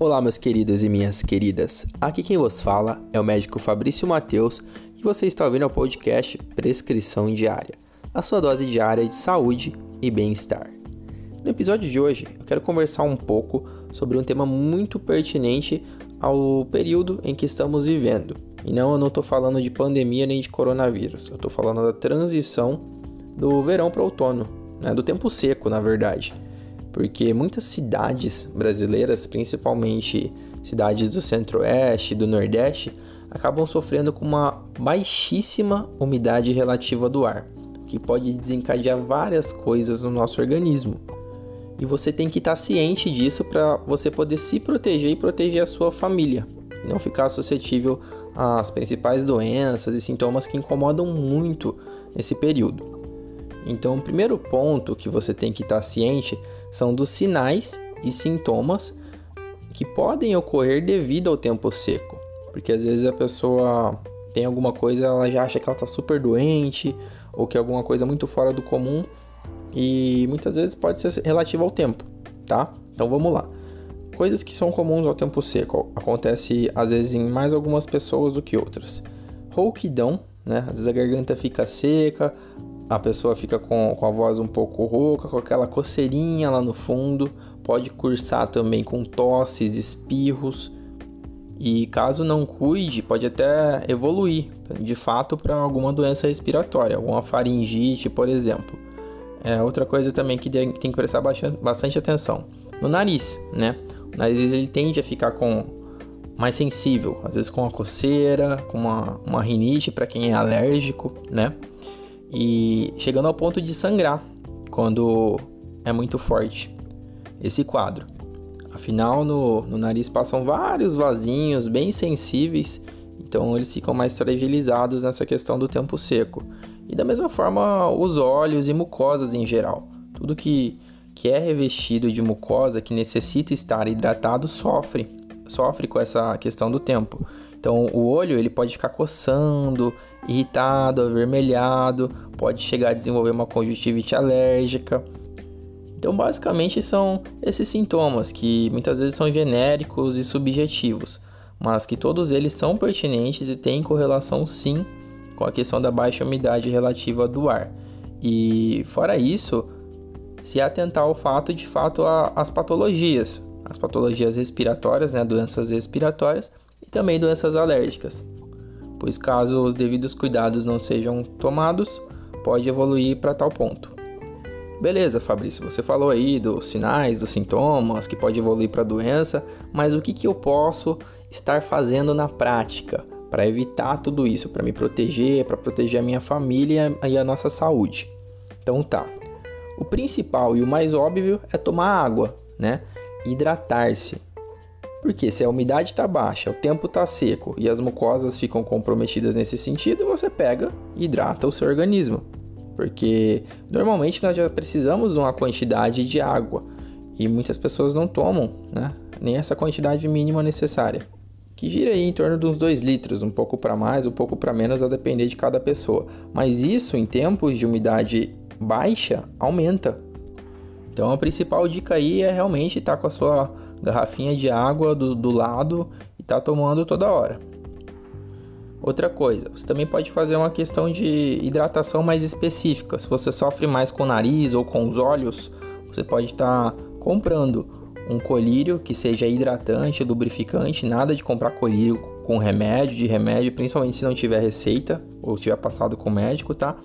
Olá, meus queridos e minhas queridas. Aqui quem vos fala é o médico Fabrício Mateus e você está ouvindo o podcast Prescrição Diária, a sua dose diária de saúde e bem-estar. No episódio de hoje, eu quero conversar um pouco sobre um tema muito pertinente ao período em que estamos vivendo. E não, eu não estou falando de pandemia nem de coronavírus, eu estou falando da transição do verão para o outono, né? do tempo seco, na verdade porque muitas cidades brasileiras, principalmente cidades do centro-oeste e do nordeste, acabam sofrendo com uma baixíssima umidade relativa do ar, que pode desencadear várias coisas no nosso organismo. E você tem que estar ciente disso para você poder se proteger e proteger a sua família, e não ficar suscetível às principais doenças e sintomas que incomodam muito nesse período. Então, o primeiro ponto que você tem que estar ciente são dos sinais e sintomas que podem ocorrer devido ao tempo seco. Porque às vezes a pessoa tem alguma coisa, ela já acha que ela está super doente ou que é alguma coisa muito fora do comum e muitas vezes pode ser relativo ao tempo, tá? Então vamos lá. Coisas que são comuns ao tempo seco acontece às vezes em mais algumas pessoas do que outras. Rouquidão, né? Às vezes a garganta fica seca, a pessoa fica com, com a voz um pouco rouca, com aquela coceirinha lá no fundo, pode cursar também com tosses, espirros, e caso não cuide, pode até evoluir de fato para alguma doença respiratória, alguma faringite, por exemplo. É outra coisa também que tem que prestar bastante atenção no nariz, né? O nariz ele tende a ficar com mais sensível, às vezes com uma coceira, com uma, uma rinite para quem é alérgico, né? E chegando ao ponto de sangrar quando é muito forte esse quadro. Afinal, no, no nariz passam vários vasinhos bem sensíveis, então eles ficam mais fragilizados nessa questão do tempo seco. E da mesma forma, os olhos e mucosas em geral. Tudo que, que é revestido de mucosa, que necessita estar hidratado, sofre, sofre com essa questão do tempo. Então, o olho ele pode ficar coçando, irritado, avermelhado, pode chegar a desenvolver uma conjuntivite alérgica. Então, basicamente, são esses sintomas que muitas vezes são genéricos e subjetivos, mas que todos eles são pertinentes e têm correlação sim com a questão da baixa umidade relativa do ar. E fora isso, se atentar ao fato de fato as patologias, as patologias respiratórias, né, doenças respiratórias e também doenças alérgicas pois caso os devidos cuidados não sejam tomados, pode evoluir para tal ponto. Beleza, Fabrício, você falou aí dos sinais, dos sintomas, que pode evoluir para doença, mas o que, que eu posso estar fazendo na prática para evitar tudo isso, para me proteger, para proteger a minha família e a nossa saúde? Então tá. O principal e o mais óbvio é tomar água, né? Hidratar-se. Porque se a umidade está baixa, o tempo está seco e as mucosas ficam comprometidas nesse sentido, você pega e hidrata o seu organismo. Porque normalmente nós já precisamos de uma quantidade de água e muitas pessoas não tomam né, nem essa quantidade mínima necessária, que gira aí em torno de uns 2 litros, um pouco para mais, um pouco para menos, a depender de cada pessoa. Mas isso em tempos de umidade baixa aumenta. Então a principal dica aí é realmente estar tá com a sua garrafinha de água do, do lado e tá tomando toda hora. Outra coisa, você também pode fazer uma questão de hidratação mais específica. Se você sofre mais com o nariz ou com os olhos, você pode estar tá comprando um colírio que seja hidratante, lubrificante, nada de comprar colírio com remédio, de remédio, principalmente se não tiver receita ou tiver passado com o médico, tá?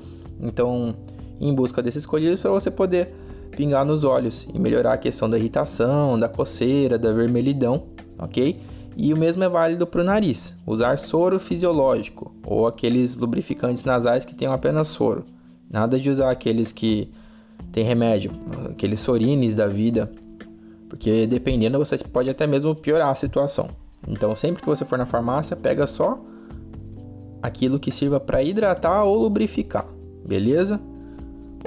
Então, em busca desses colírios para você poder pingar nos olhos e melhorar a questão da irritação, da coceira, da vermelhidão, ok? E o mesmo é válido para o nariz. Usar soro fisiológico ou aqueles lubrificantes nasais que tenham apenas soro. Nada de usar aqueles que tem remédio, aqueles sorines da vida, porque dependendo você pode até mesmo piorar a situação. Então, sempre que você for na farmácia, pega só aquilo que sirva para hidratar ou lubrificar, beleza?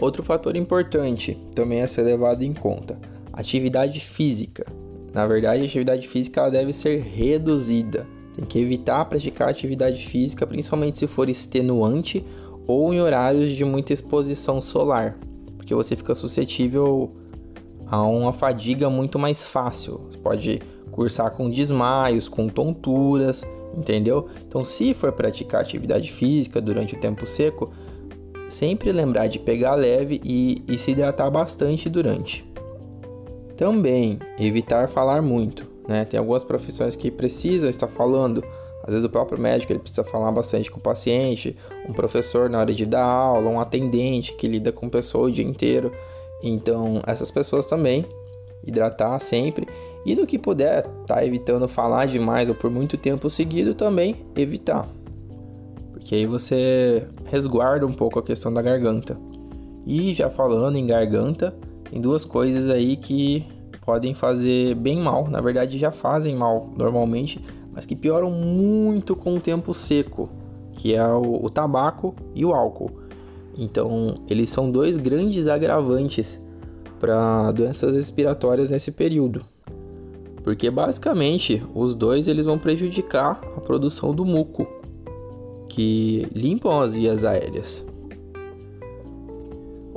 Outro fator importante também a ser levado em conta: atividade física. Na verdade, a atividade física ela deve ser reduzida. Tem que evitar praticar atividade física, principalmente se for extenuante ou em horários de muita exposição solar, porque você fica suscetível a uma fadiga muito mais fácil. Você pode cursar com desmaios, com tonturas, entendeu? Então, se for praticar atividade física durante o tempo seco, sempre lembrar de pegar leve e, e se hidratar bastante durante. Também evitar falar muito, né? Tem algumas profissões que precisam estar falando. Às vezes o próprio médico ele precisa falar bastante com o paciente, um professor na hora de dar aula, um atendente que lida com pessoa o dia inteiro. Então, essas pessoas também hidratar sempre e no que puder, tá evitando falar demais ou por muito tempo seguido também evitar. Porque aí você resguarda um pouco a questão da garganta. E já falando em garganta, tem duas coisas aí que podem fazer bem mal, na verdade já fazem mal normalmente, mas que pioram muito com o tempo seco, que é o, o tabaco e o álcool. Então, eles são dois grandes agravantes para doenças respiratórias nesse período. Porque basicamente os dois eles vão prejudicar a produção do muco, que limpam as vias aéreas.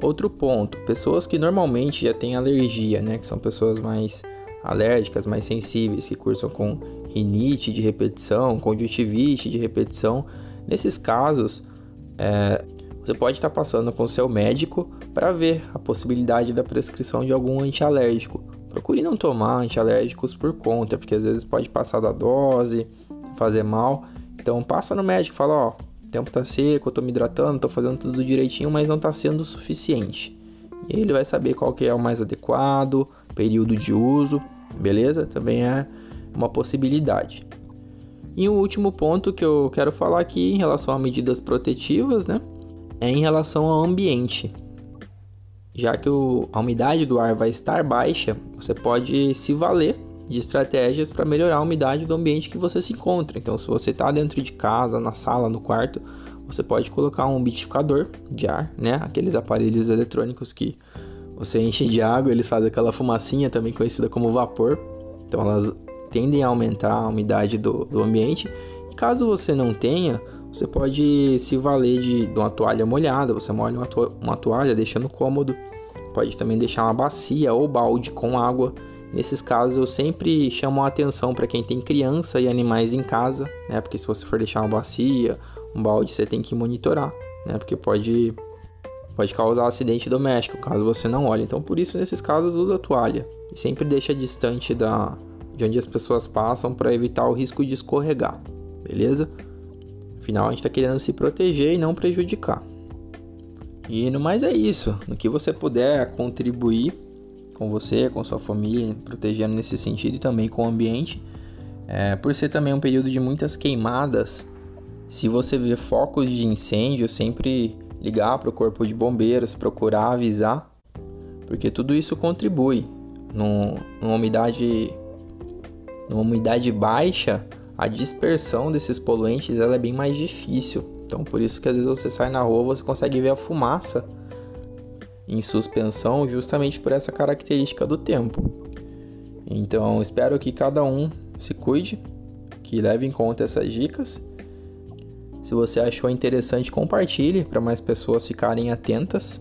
Outro ponto, pessoas que normalmente já têm alergia, né, que são pessoas mais alérgicas, mais sensíveis, que cursam com rinite de repetição, conjuntivite de repetição. Nesses casos, é, você pode estar passando com seu médico para ver a possibilidade da prescrição de algum antialérgico. Procure não tomar antialérgicos por conta, porque às vezes pode passar da dose, fazer mal. Então passa no médico, fala, ó, o tempo tá seco, eu tô me hidratando, tô fazendo tudo direitinho, mas não tá sendo o suficiente. E ele vai saber qual que é o mais adequado, período de uso, beleza? Também é uma possibilidade. E o último ponto que eu quero falar aqui em relação a medidas protetivas, né? é em relação ao ambiente. Já que o, a umidade do ar vai estar baixa, você pode se valer de estratégias para melhorar a umidade do ambiente que você se encontra. Então, se você está dentro de casa, na sala, no quarto, você pode colocar um umidificador de ar, né? Aqueles aparelhos eletrônicos que você enche de água, eles fazem aquela fumacinha também conhecida como vapor. Então, elas tendem a aumentar a umidade do, do ambiente. E caso você não tenha, você pode se valer de, de uma toalha molhada, você molha uma, to uma toalha deixando cômodo. Pode também deixar uma bacia ou balde com água. Nesses casos eu sempre chamo a atenção para quem tem criança e animais em casa, né? Porque se você for deixar uma bacia, um balde, você tem que monitorar, né? Porque pode pode causar acidente doméstico caso você não olhe. Então por isso nesses casos usa toalha e sempre deixa distante da de onde as pessoas passam para evitar o risco de escorregar. Beleza? Afinal, a gente está querendo se proteger e não prejudicar. E no mais é isso. No que você puder contribuir com você, com sua família, protegendo nesse sentido e também com o ambiente. É, por ser também um período de muitas queimadas, se você vê focos de incêndio, sempre ligar para o corpo de bombeiros, procurar avisar, porque tudo isso contribui. numa umidade, numa umidade baixa, a dispersão desses poluentes ela é bem mais difícil. Então, por isso que às vezes você sai na rua, você consegue ver a fumaça em suspensão, justamente por essa característica do tempo. Então, espero que cada um se cuide, que leve em conta essas dicas. Se você achou interessante, compartilhe para mais pessoas ficarem atentas.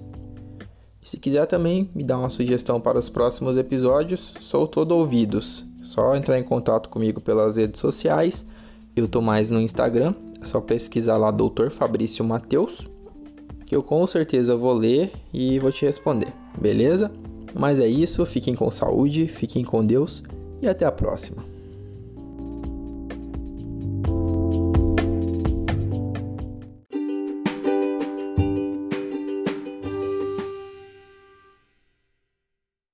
Se quiser também me dar uma sugestão para os próximos episódios, sou todo ouvidos. Só entrar em contato comigo pelas redes sociais. Eu tô mais no Instagram, é só pesquisar lá Doutor Fabrício Mateus, que eu com certeza vou ler e vou te responder, beleza? Mas é isso, fiquem com saúde, fiquem com Deus e até a próxima.